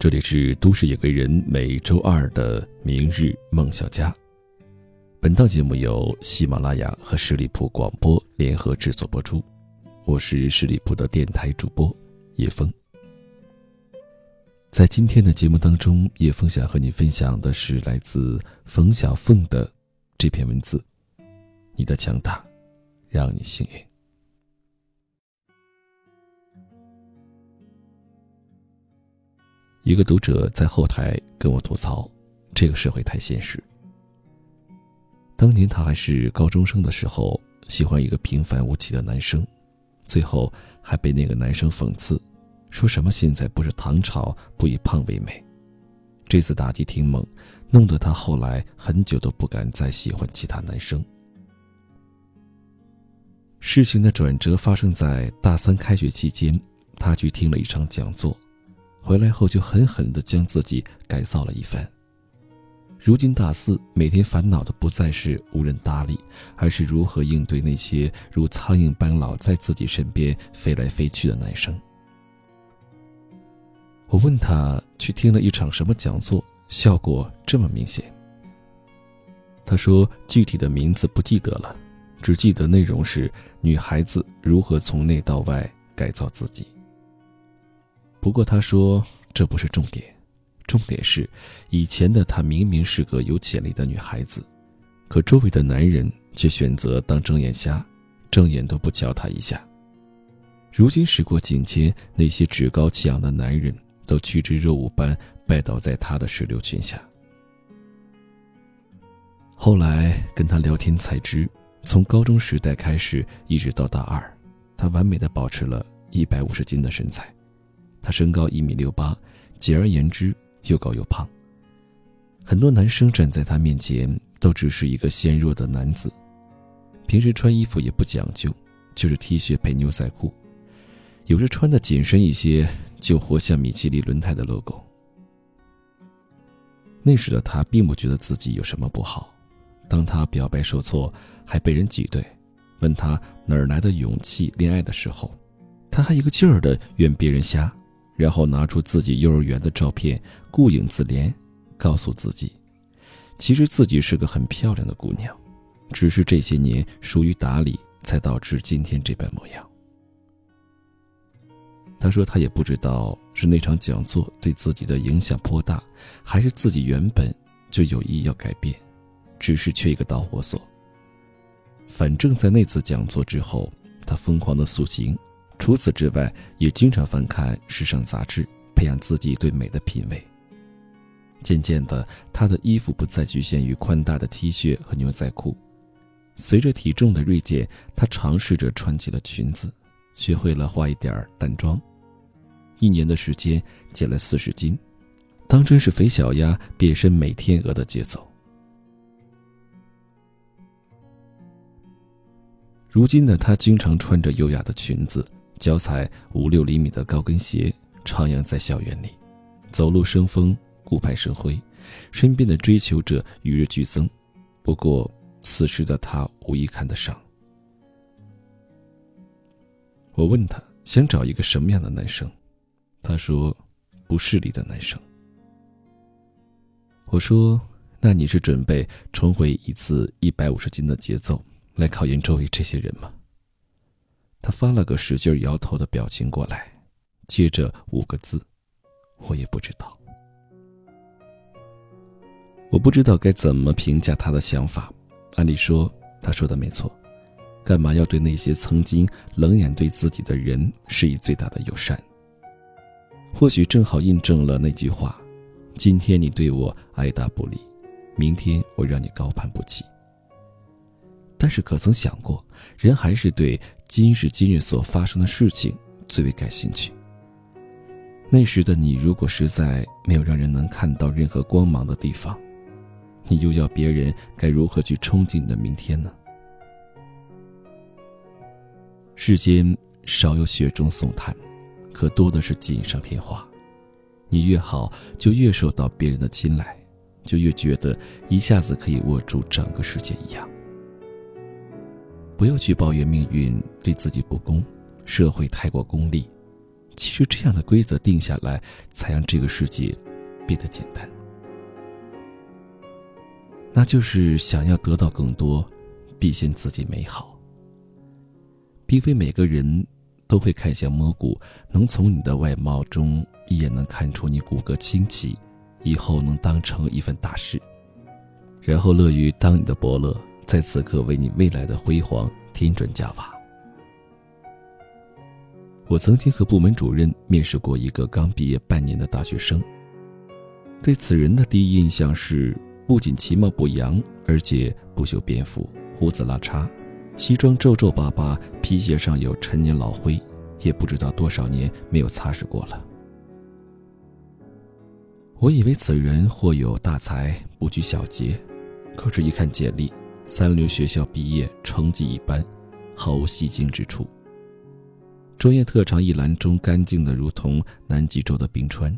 这里是都市夜归人每周二的明日梦想家。本档节目由喜马拉雅和十里铺广播联合制作播出，我是十里铺的电台主播叶峰。在今天的节目当中，叶峰想和你分享的是来自冯小凤的这篇文字：“你的强大，让你幸运。”一个读者在后台跟我吐槽：“这个社会太现实。”当年他还是高中生的时候，喜欢一个平凡无奇的男生，最后还被那个男生讽刺，说什么“现在不是唐朝，不以胖为美”。这次打击挺猛，弄得他后来很久都不敢再喜欢其他男生。事情的转折发生在大三开学期间，他去听了一场讲座。回来后就狠狠地将自己改造了一番。如今大四，每天烦恼的不再是无人搭理，而是如何应对那些如苍蝇般老在自己身边飞来飞去的男生。我问他去听了一场什么讲座，效果这么明显。他说具体的名字不记得了，只记得内容是女孩子如何从内到外改造自己。不过他说这不是重点，重点是，以前的她明明是个有潜力的女孩子，可周围的男人却选择当睁眼瞎，睁眼都不瞧她一下。如今时过境迁，那些趾高气扬的男人都趋之若鹜般拜倒在她的石榴裙下。后来跟他聊天才知，从高中时代开始，一直到大二，他完美的保持了一百五十斤的身材。他身高一米六八，简而言之又高又胖。很多男生站在他面前都只是一个纤弱的男子，平时穿衣服也不讲究，就是 T 恤配牛仔裤，有时穿的紧身一些，就活像米其林轮胎的 logo。那时的他并不觉得自己有什么不好，当他表白受挫，还被人挤兑，问他哪儿来的勇气恋爱的时候，他还一个劲儿的怨别人瞎。然后拿出自己幼儿园的照片，顾影自怜，告诉自己，其实自己是个很漂亮的姑娘，只是这些年疏于打理，才导致今天这般模样。他说他也不知道是那场讲座对自己的影响颇大，还是自己原本就有意要改变，只是缺一个导火索。反正，在那次讲座之后，他疯狂的塑形。除此之外，也经常翻看时尚杂志，培养自己对美的品味。渐渐的，她的衣服不再局限于宽大的 T 恤和牛仔裤。随着体重的锐减，她尝试着穿起了裙子，学会了化一点淡妆。一年的时间，减了四十斤，当真是肥小鸭变身美天鹅的节奏。如今的她，经常穿着优雅的裙子。脚踩五六厘米的高跟鞋，徜徉在校园里，走路生风，顾盼生辉，身边的追求者与日俱增。不过，此时的他无意看得上。我问他想找一个什么样的男生，他说：“不势利的男生。”我说：“那你是准备重回一次一百五十斤的节奏，来考验周围这些人吗？”他发了个使劲摇头的表情过来，接着五个字：“我也不知道。”我不知道该怎么评价他的想法。按理说，他说的没错，干嘛要对那些曾经冷眼对自己的人施以最大的友善？或许正好印证了那句话：“今天你对我爱答不理，明天我让你高攀不起。”但是，可曾想过，人还是对今时今日所发生的事情最为感兴趣。那时的你，如果实在没有让人能看到任何光芒的地方，你又要别人该如何去憧憬你的明天呢？世间少有雪中送炭，可多的是锦上添花。你越好，就越受到别人的青睐，就越觉得一下子可以握住整个世界一样。不要去抱怨命运对自己不公，社会太过功利，其实这样的规则定下来，才让这个世界变得简单。那就是想要得到更多，必先自己美好。并非每个人都会看向摸骨，能从你的外貌中一眼能看出你骨骼清奇，以后能当成一份大事，然后乐于当你的伯乐，在此刻为你未来的辉煌添砖加瓦。我曾经和部门主任面试过一个刚毕业半年的大学生，对此人的第一印象是。不仅其貌不扬，而且不修边幅，胡子拉碴，西装皱皱巴巴，皮鞋上有陈年老灰，也不知道多少年没有擦拭过了。我以为此人或有大才，不拘小节，可是，一看简历，三流学校毕业，成绩一般，毫无吸睛之处。专业特长一栏中干净的如同南极洲的冰川，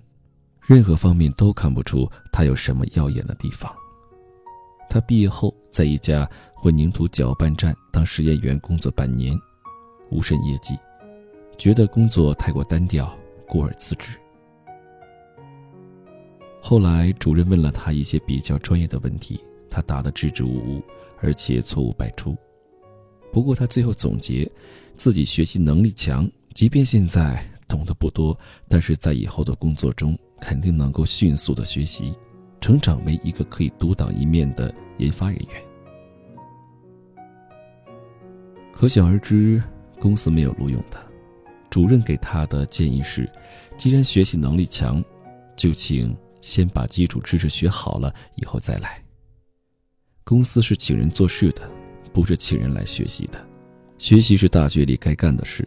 任何方面都看不出他有什么耀眼的地方。他毕业后在一家混凝土搅拌站当实验员工作半年，无甚业绩，觉得工作太过单调，故而辞职。后来主任问了他一些比较专业的问题，他答得支支吾吾，而且错误百出。不过他最后总结，自己学习能力强，即便现在懂得不多，但是在以后的工作中肯定能够迅速的学习。成长为一个可以独当一面的研发人员，可想而知，公司没有录用他。主任给他的建议是：既然学习能力强，就请先把基础知识学好了，以后再来。公司是请人做事的，不是请人来学习的。学习是大学里该干的事。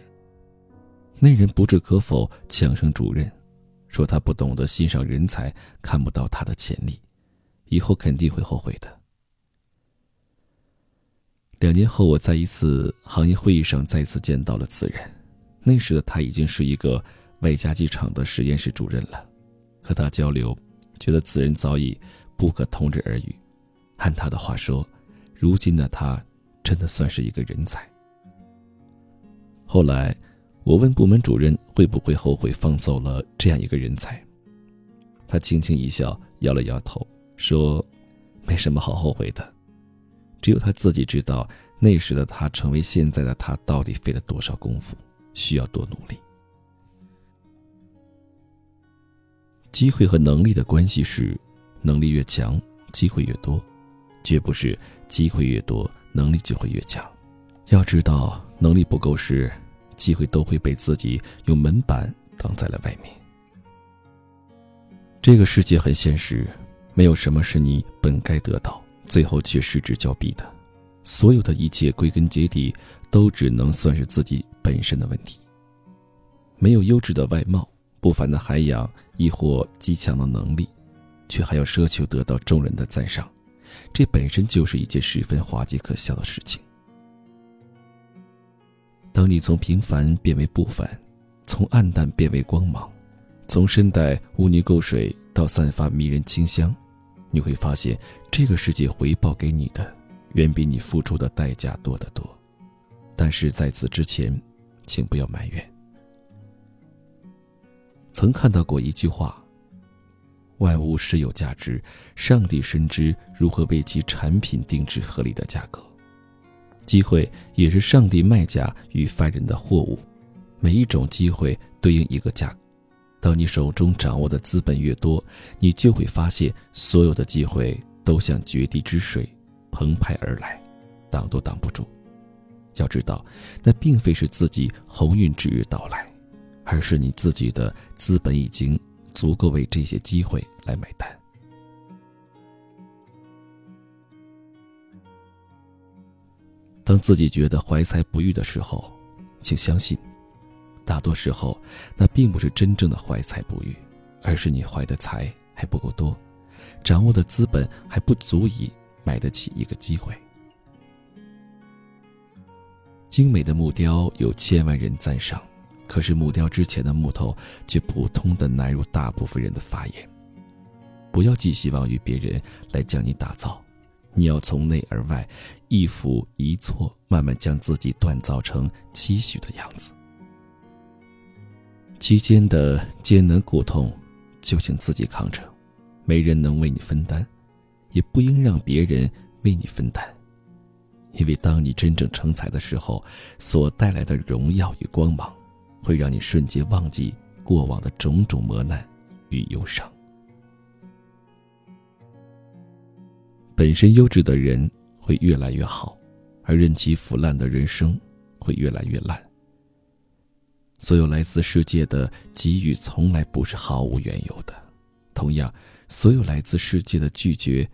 那人不置可否，强声主任。说他不懂得欣赏人才，看不到他的潜力，以后肯定会后悔的。两年后，我在一次行业会议上再次见到了此人，那时的他已经是一个外加机厂的实验室主任了。和他交流，觉得此人早已不可同日而语。按他的话说，如今的他真的算是一个人才。后来。我问部门主任会不会后悔放走了这样一个人才，他轻轻一笑，摇了摇头，说：“没什么好后悔的，只有他自己知道那时的他成为现在的他到底费了多少功夫，需要多努力。机会和能力的关系是，能力越强，机会越多，绝不是机会越多，能力就会越强。要知道，能力不够时。”机会都会被自己用门板挡在了外面。这个世界很现实，没有什么是你本该得到，最后却失之交臂的。所有的一切归根结底，都只能算是自己本身的问题。没有优质的外貌、不凡的涵养，亦或极强的能力，却还要奢求得到众人的赞赏，这本身就是一件十分滑稽可笑的事情。当你从平凡变为不凡，从暗淡变为光芒，从身带污泥垢水到散发迷人清香，你会发现这个世界回报给你的远比你付出的代价多得多。但是在此之前，请不要埋怨。曾看到过一句话：“万物是有价值，上帝深知如何为其产品定制合理的价格。”机会也是上帝卖家与犯人的货物，每一种机会对应一个价格。当你手中掌握的资本越多，你就会发现所有的机会都像决堤之水，澎湃而来，挡都挡不住。要知道，那并非是自己鸿运之日到来，而是你自己的资本已经足够为这些机会来买单。当自己觉得怀才不遇的时候，请相信，大多时候那并不是真正的怀才不遇，而是你怀的才还不够多，掌握的资本还不足以买得起一个机会。精美的木雕有千万人赞赏，可是木雕之前的木头却普通的难入大部分人的法眼。不要寄希望于别人来将你打造。你要从内而外，一斧一错，慢慢将自己锻造成期许的样子。期间的艰难苦痛，就请自己扛着，没人能为你分担，也不应让别人为你分担。因为当你真正成才的时候，所带来的荣耀与光芒，会让你瞬间忘记过往的种种磨难与忧伤。本身优质的人会越来越好，而任其腐烂的人生会越来越烂。所有来自世界的给予，从来不是毫无缘由的；同样，所有来自世界的拒绝，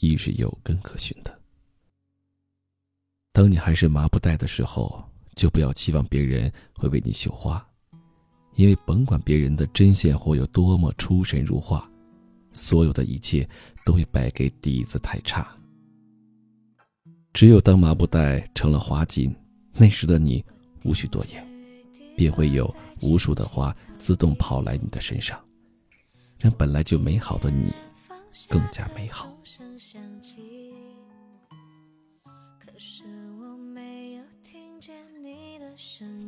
亦是有根可循的。当你还是麻布袋的时候，就不要期望别人会为你绣花，因为甭管别人的针线活有多么出神入化，所有的一切都会败给底子太差。只有当麻布袋成了花锦，那时的你无需多言，便会有无数的花自动跑来你的身上，让本来就美好的你更加美好。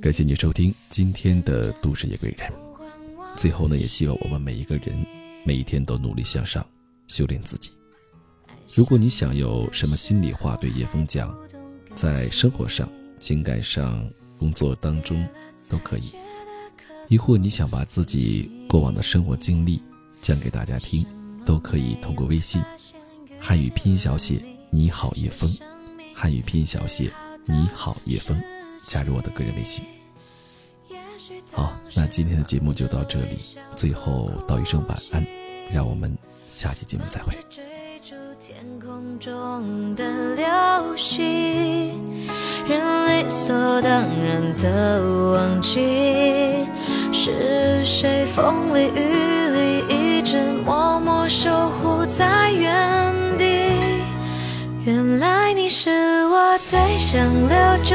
感谢你收听今天的都市夜归人。最后呢，也希望我们每一个人每一天都努力向上，修炼自己。如果你想有什么心里话对叶枫讲，在生活上、情感上、工作当中都可以；亦或你想把自己过往的生活经历讲给大家听，都可以通过微信汉语拼音小写你好叶枫，汉语拼音小写你好叶枫。加入我的个人微信。好，那今天的节目就到这里，最后道一声晚安，让我们下期节目再会。天空中的流星，人理所当然的忘记，是谁风里雨里一直默默守护在原地？原来你是我最想留住。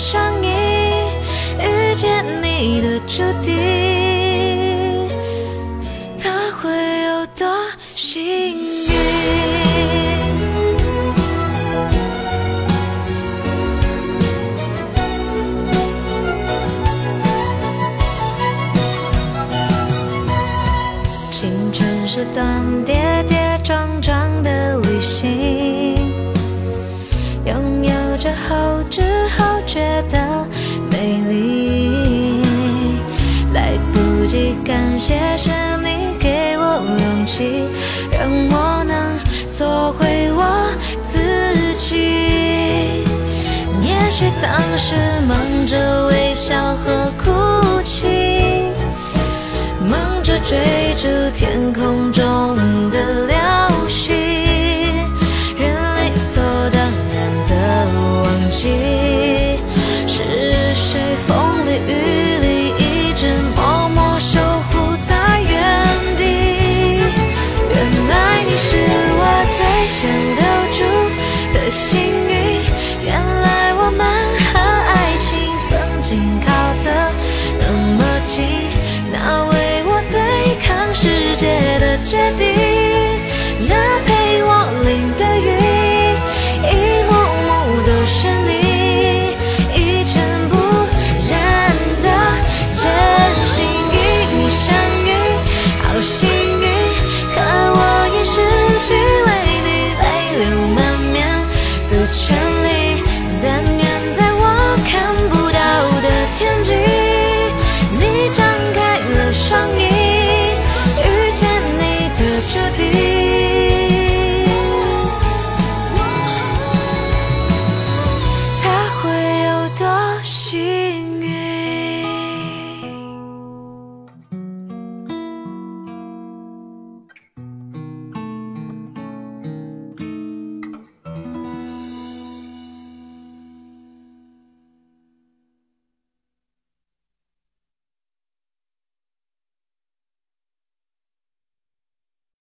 开了双翼，遇见你的注定，着后知后觉的美丽。来不及感谢，是你给我勇气，让我能做回我自己。也许当时忙着微笑和哭泣。忙着追逐天空